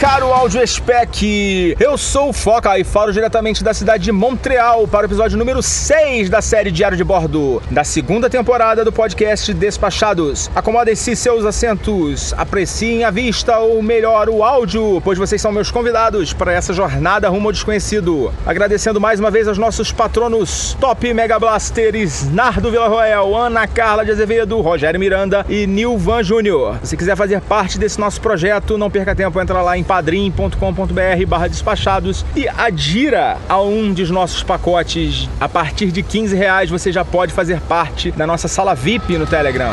Caro áudio spec. Eu sou o Foca e falo diretamente da cidade de Montreal para o episódio número 6 da série Diário de Bordo, da segunda temporada do podcast Despachados. Acomodem-se seus assentos, apreciem a vista ou melhor o áudio, pois vocês são meus convidados para essa jornada rumo ao desconhecido. Agradecendo mais uma vez aos nossos patronos Top Mega Blasters, Nardo Villarroel, Ana Carla de Azevedo, Rogério Miranda e Nilvan Júnior. Se quiser fazer parte desse nosso projeto, não perca tempo, entra lá em padrim.com.br barra despachados e adira a um dos nossos pacotes. A partir de 15 reais você já pode fazer parte da nossa sala VIP no Telegram.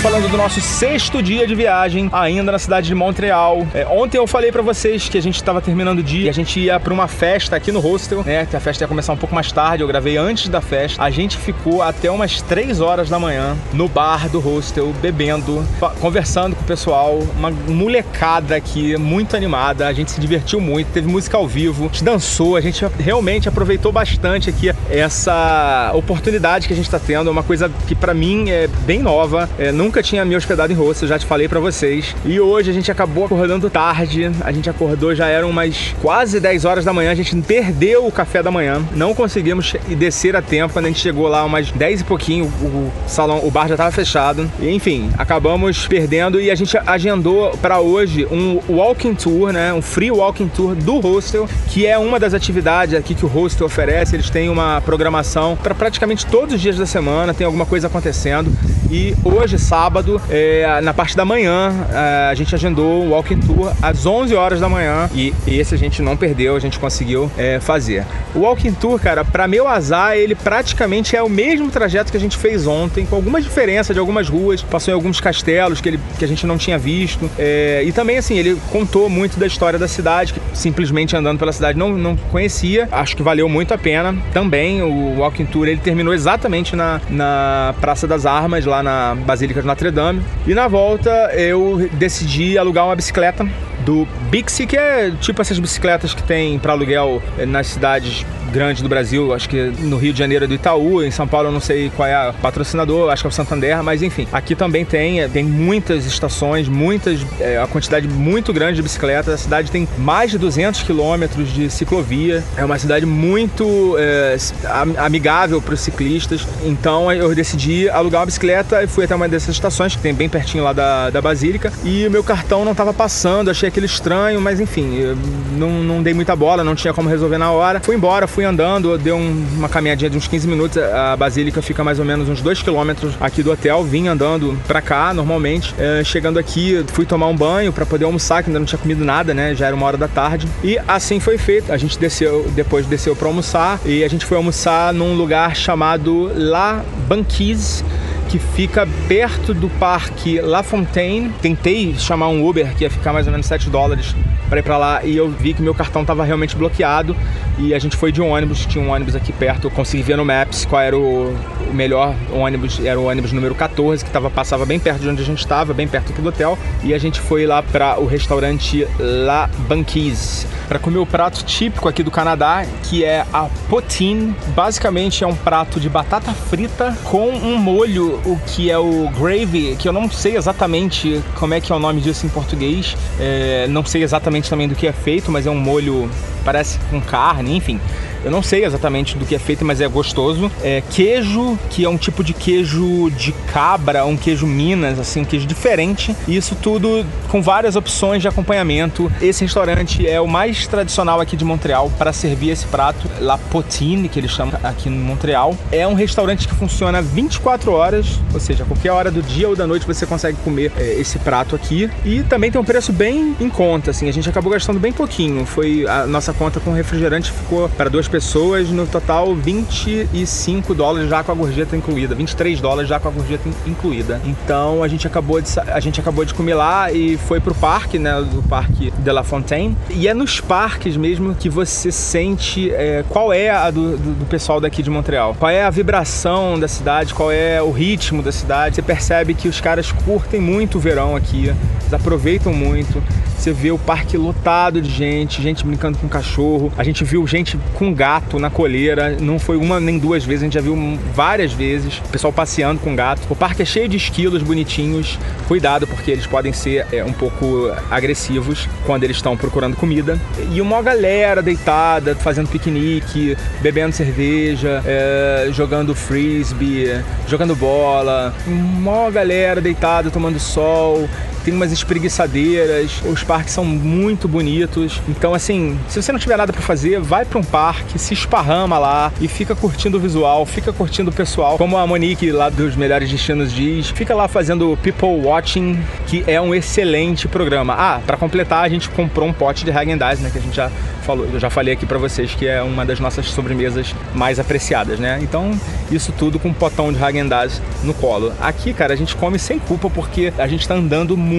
Falando do nosso sexto dia de viagem, ainda na cidade de Montreal. É, ontem eu falei pra vocês que a gente tava terminando o dia, a gente ia pra uma festa aqui no hostel, né? Que a festa ia começar um pouco mais tarde, eu gravei antes da festa. A gente ficou até umas 3 horas da manhã no bar do hostel, bebendo, conversando com o pessoal, uma molecada aqui muito animada, a gente se divertiu muito, teve música ao vivo, a gente dançou, a gente realmente aproveitou bastante aqui essa oportunidade que a gente tá tendo, é uma coisa que pra mim é bem nova. É, nunca tinha me hospedado em hostel, já te falei pra vocês. E hoje a gente acabou acordando tarde. A gente acordou, já eram umas quase 10 horas da manhã. A gente perdeu o café da manhã. Não conseguimos descer a tempo. Quando a gente chegou lá, umas 10 e pouquinho, o, salão, o bar já tava fechado. E, enfim, acabamos perdendo e a gente agendou pra hoje um walking tour, né? Um free walking tour do hostel, que é uma das atividades aqui que o hostel oferece. Eles têm uma programação para praticamente todos os dias da semana, tem alguma coisa acontecendo. E hoje, sábado, é, na parte da manhã, é, a gente agendou o walking tour às 11 horas da manhã e esse a gente não perdeu, a gente conseguiu é, fazer. O walking tour, cara, para meu azar, ele praticamente é o mesmo trajeto que a gente fez ontem, com alguma diferença de algumas ruas, passou em alguns castelos que, ele, que a gente não tinha visto. é, e também, assim, ele contou muito da história da cidade, que simplesmente andando pela cidade não, não conhecia. Acho que valeu muito a pena. Também o walking tour ele terminou exatamente na, na Praça das Armas, lá na Basílica de Notre Dame. E na volta eu decidi alugar uma bicicleta do Bixi, que é tipo essas bicicletas que tem para aluguel eh, nas cidades grandes do Brasil. Acho que no Rio de Janeiro é do Itaú, em São Paulo eu não sei qual é a patrocinador, acho que é o Santander, mas enfim, aqui também tem, eh, tem muitas estações, muitas, é, a quantidade muito grande de bicicletas. A cidade tem mais de 200 quilômetros de ciclovia. É uma cidade muito é, am- amigável para os ciclistas. Então eu decidi alugar uma bicicleta e fui até uma dessas estações que tem bem pertinho lá da, da Basílica. E o meu cartão não estava passando, achei aquele estranho, mas enfim, não, não dei muita bola, não tinha como resolver na hora. Fui embora, fui andando, deu um- uma caminhadinha de uns 15 minutos. A Basílica fica mais ou menos uns 2 quilômetros aqui do hotel. Vim andando pra cá normalmente. É, chegando aqui, fui tomar um banho para poder almoçar, que ainda não tinha comido nada, né? Já era uma hora da tarde. E assim foi feito. A gente desceu, depois desceu para almoçar e a gente foi almoçar num lugar chamado La Banquise que fica perto do parque La Fontaine. Tentei chamar um Uber que ia ficar mais ou menos 7 dólares para ir para lá e eu vi que meu cartão estava realmente bloqueado e a gente foi de um ônibus, tinha um ônibus aqui perto, eu consegui ver no Maps qual era o, melhor ônibus, era o ônibus número 14 que tava, passava bem perto de onde a gente estava, bem perto aqui do hotel e a gente foi lá para o restaurante La Banquise para comer o prato típico aqui do Canadá, que é a poutine. Basicamente é um prato de batata frita com um molho, o que é o gravy, que eu não sei exatamente como é que é o nome disso em português. É, não sei exatamente também do que é feito, mas é um molho parece com carne, enfim. Eu não sei exatamente do que é feito, mas é gostoso. É queijo, que é um tipo de queijo de cabra, um queijo Minas, assim, um queijo diferente. E isso tudo com várias opções de acompanhamento. Esse restaurante é o mais tradicional aqui de Montreal para servir esse prato, La Potine, que eles chamam aqui em Montreal. É um restaurante que funciona 24 horas, ou seja, qualquer hora do dia ou da noite você consegue comer é, esse prato aqui. E também tem um preço bem em conta, assim. A gente acabou gastando bem pouquinho. Foi a nossa conta com refrigerante ficou para duas pessoas, no total 25 dólares já com a gorjeta incluída, 23 dólares já com a gorjeta incluída. Então a gente acabou de a gente acabou de comer lá e foi pro parque, né, do parque de La Fontaine. E é nos parques mesmo que você sente é, qual é a do, do, do pessoal daqui de Montreal, qual é a vibração da cidade, qual é o ritmo da cidade. Você percebe que os caras curtem muito o verão aqui, eles aproveitam muito. Você vê o parque lotado de gente, gente brincando com cachorro. A gente viu gente com gato na coleira. Não foi uma nem duas vezes, a gente já viu várias vezes. O pessoal passeando com gato. O parque é cheio de esquilos bonitinhos. Cuidado, porque eles podem ser é, um pouco agressivos quando eles estão procurando comida. E uma galera deitada, fazendo piquenique, bebendo cerveja, é, jogando frisbee, jogando bola. Uma galera deitada, tomando sol tem umas espreguiçadeiras, os parques são muito bonitos. Então, assim, se você não tiver nada para fazer, vai para um parque, se esparrama lá e fica curtindo o visual, fica curtindo o pessoal. Como a Monique lá dos Melhores Destinos diz, fica lá fazendo People Watching, que é um excelente programa. Ah, para completar, a gente comprou um pote de Häagen-Dazs, né, que a gente já falou, eu já falei aqui para vocês que é uma das nossas sobremesas mais apreciadas, né? Então, isso tudo com um potão de Häagen-Dazs no colo. Aqui, cara, a gente come sem culpa porque a gente tá andando muito,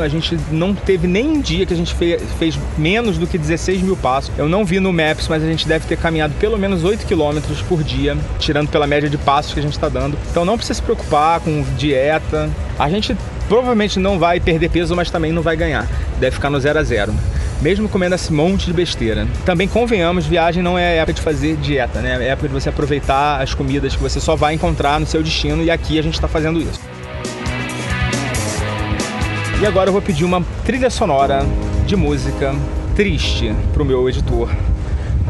a gente não teve nem um dia que a gente fez, fez menos do que 16 mil passos. Eu não vi no Maps, mas a gente deve ter caminhado pelo menos 8 quilômetros por dia, tirando pela média de passos que a gente está dando. Então não precisa se preocupar com dieta. A gente provavelmente não vai perder peso, mas também não vai ganhar. Deve ficar no zero a zero mesmo comendo esse monte de besteira. Também convenhamos, viagem não é época de fazer dieta, né? É época de você aproveitar as comidas que você só vai encontrar no seu destino e aqui a gente está fazendo isso. E agora eu vou pedir uma trilha sonora de música triste para o meu editor,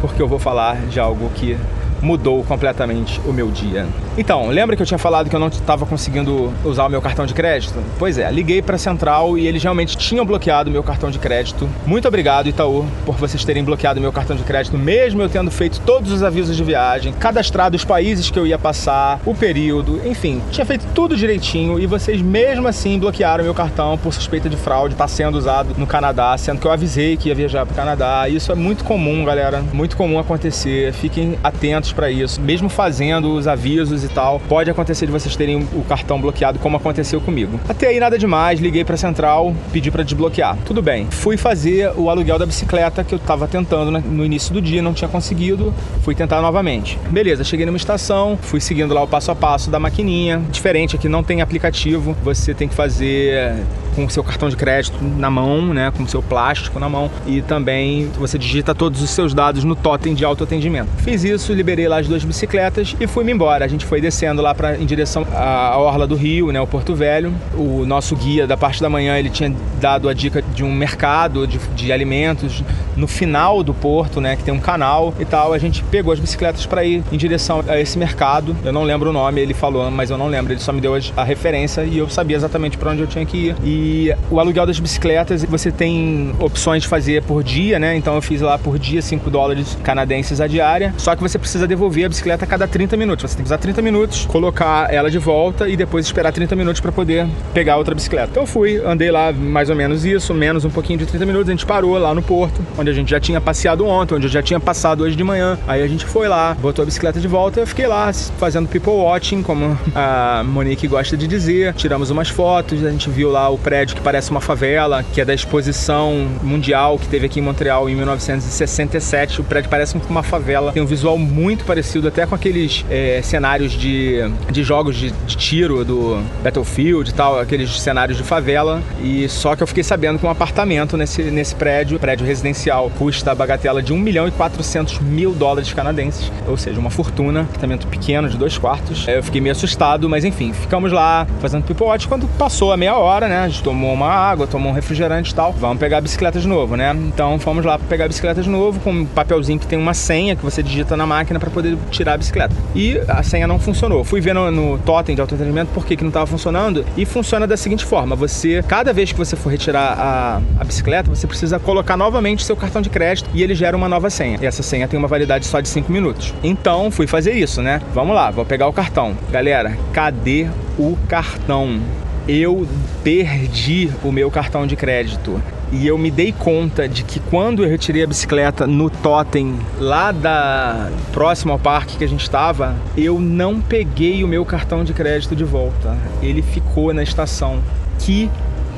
porque eu vou falar de algo que mudou completamente o meu dia. Então, lembra que eu tinha falado que eu não estava conseguindo usar o meu cartão de crédito? Pois é, liguei para a central e eles realmente tinham bloqueado o meu cartão de crédito. Muito obrigado, Itaú, por vocês terem bloqueado o meu cartão de crédito, mesmo eu tendo feito todos os avisos de viagem, cadastrado os países que eu ia passar, o período, enfim, tinha feito tudo direitinho e vocês mesmo assim bloquearam meu cartão por suspeita de fraude, está sendo usado no Canadá, sendo que eu avisei que ia viajar para o Canadá. Isso é muito comum, galera, muito comum acontecer. Fiquem atentos para isso, mesmo fazendo os avisos e tal, pode acontecer de vocês terem o cartão bloqueado, como aconteceu comigo. Até aí nada demais, liguei para a central, pedi para desbloquear. Tudo bem. Fui fazer o aluguel da bicicleta que eu estava tentando no início do dia, não tinha conseguido, fui tentar novamente. Beleza, cheguei numa estação, fui seguindo lá o passo a passo da maquininha. Diferente aqui não tem aplicativo, você tem que fazer com o seu cartão de crédito na mão, né, com o seu plástico na mão e também você digita todos os seus dados no totem de autoatendimento. Fiz isso, liberei lá as duas bicicletas e fui-me embora. A gente foi descendo lá para em direção à orla do Rio, né, o Porto Velho. O nosso guia da parte da manhã, ele tinha dado a dica de um mercado de, de alimentos no final do porto, né, que tem um canal e tal. A gente pegou as bicicletas para ir em direção a esse mercado. Eu não lembro o nome, ele falou, mas eu não lembro. Ele só me deu a referência e eu sabia exatamente para onde eu tinha que ir. E o aluguel das bicicletas, você tem opções de fazer por dia, né? Então eu fiz lá por dia 5 dólares canadenses a diária. Só que você precisa devolver a bicicleta a cada 30 minutos. Você tem que usar 30 minutos, colocar ela de volta e depois esperar 30 minutos para poder pegar outra bicicleta. Então eu fui, andei lá mais ou menos isso, menos um pouquinho de 30 minutos. A gente parou lá no porto, onde a gente já tinha passeado ontem, onde eu já tinha passado hoje de manhã. Aí a gente foi lá, botou a bicicleta de volta eu fiquei lá fazendo people watching, como a Monique gosta de dizer. Tiramos umas fotos, a gente viu lá o prédio prédio que parece uma favela, que é da exposição mundial que teve aqui em Montreal em 1967. O prédio parece uma favela, tem um visual muito parecido até com aqueles é, cenários de, de jogos de, de, tiro do Battlefield e tal, aqueles cenários de favela. E só que eu fiquei sabendo que um apartamento nesse, nesse prédio, prédio residencial, custa a bagatela de 1 milhão e 400 mil dólares canadenses, ou seja, uma fortuna, apartamento pequeno de dois quartos. Eu fiquei meio assustado, mas enfim, ficamos lá fazendo watch. Quando passou a meia hora, né, a gente tomou uma água, tomou um refrigerante e tal. Vamos pegar a bicicleta de novo, né? Então fomos lá pegar a bicicleta de novo com um papelzinho que tem uma senha que você digita na máquina para poder tirar a bicicleta. E a senha não funcionou. Fui ver no, no totem de autoatendimento por que, que não estava funcionando e funciona da seguinte forma: você, cada vez que você for retirar a, a bicicleta, você precisa colocar novamente seu cartão de crédito e ele gera uma nova senha. E essa senha tem uma validade só de 5 minutos. Então fui fazer isso, né? Vamos lá, vou pegar o cartão. Galera, cadê o cartão? eu perdi o meu cartão de crédito. E eu me dei conta de que quando eu retirei a bicicleta no totem lá da próximo ao parque que a gente estava, eu não peguei o meu cartão de crédito de volta. Ele ficou na estação. Que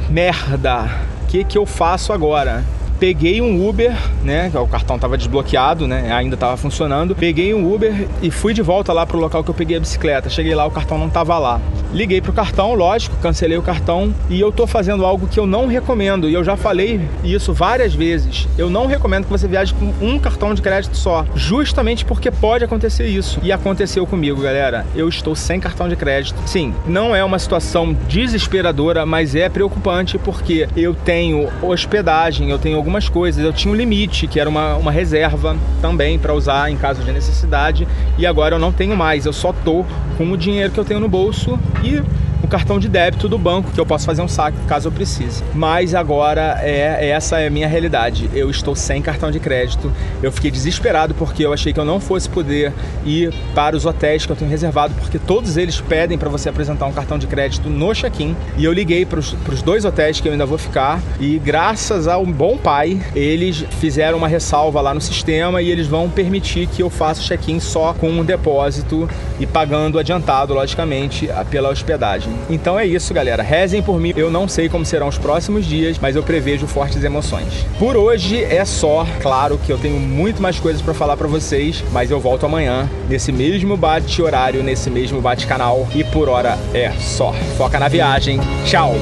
merda! O que, que eu faço agora? Peguei um Uber, né? O cartão estava desbloqueado, né? Ainda estava funcionando. Peguei um Uber e fui de volta lá pro local que eu peguei a bicicleta. Cheguei lá, o cartão não estava lá. Liguei pro cartão, lógico, cancelei o cartão e eu tô fazendo algo que eu não recomendo. E eu já falei isso várias vezes. Eu não recomendo que você viaje com um cartão de crédito só, justamente porque pode acontecer isso. E aconteceu comigo, galera. Eu estou sem cartão de crédito. Sim, não é uma situação desesperadora, mas é preocupante porque eu tenho hospedagem, eu tenho algumas coisas. Eu tinha um limite, que era uma, uma reserva também para usar em caso de necessidade, e agora eu não tenho mais. Eu só tô com o dinheiro que eu tenho no bolso e o cartão de débito do banco, que eu posso fazer um saque caso eu precise. Mas agora é essa é a minha realidade. Eu estou sem cartão de crédito. Eu fiquei desesperado porque eu achei que eu não fosse poder ir para os hotéis que eu tenho reservado, porque todos eles pedem para você apresentar um cartão de crédito no check-in. E eu liguei para os dois hotéis que eu ainda vou ficar e graças ao bom pai, eles fizeram uma ressalva lá no sistema e eles vão permitir que eu faça o check-in só com um depósito e pagando adiantado, logicamente, pela hospedagem. Então é isso, galera. Rezem por mim. Eu não sei como serão os próximos dias, mas eu prevejo fortes emoções. Por hoje é só. Claro que eu tenho muito mais coisas para falar para vocês, mas eu volto amanhã nesse mesmo bate horário, nesse mesmo bate canal e por hora é só. Foca na viagem. Tchau.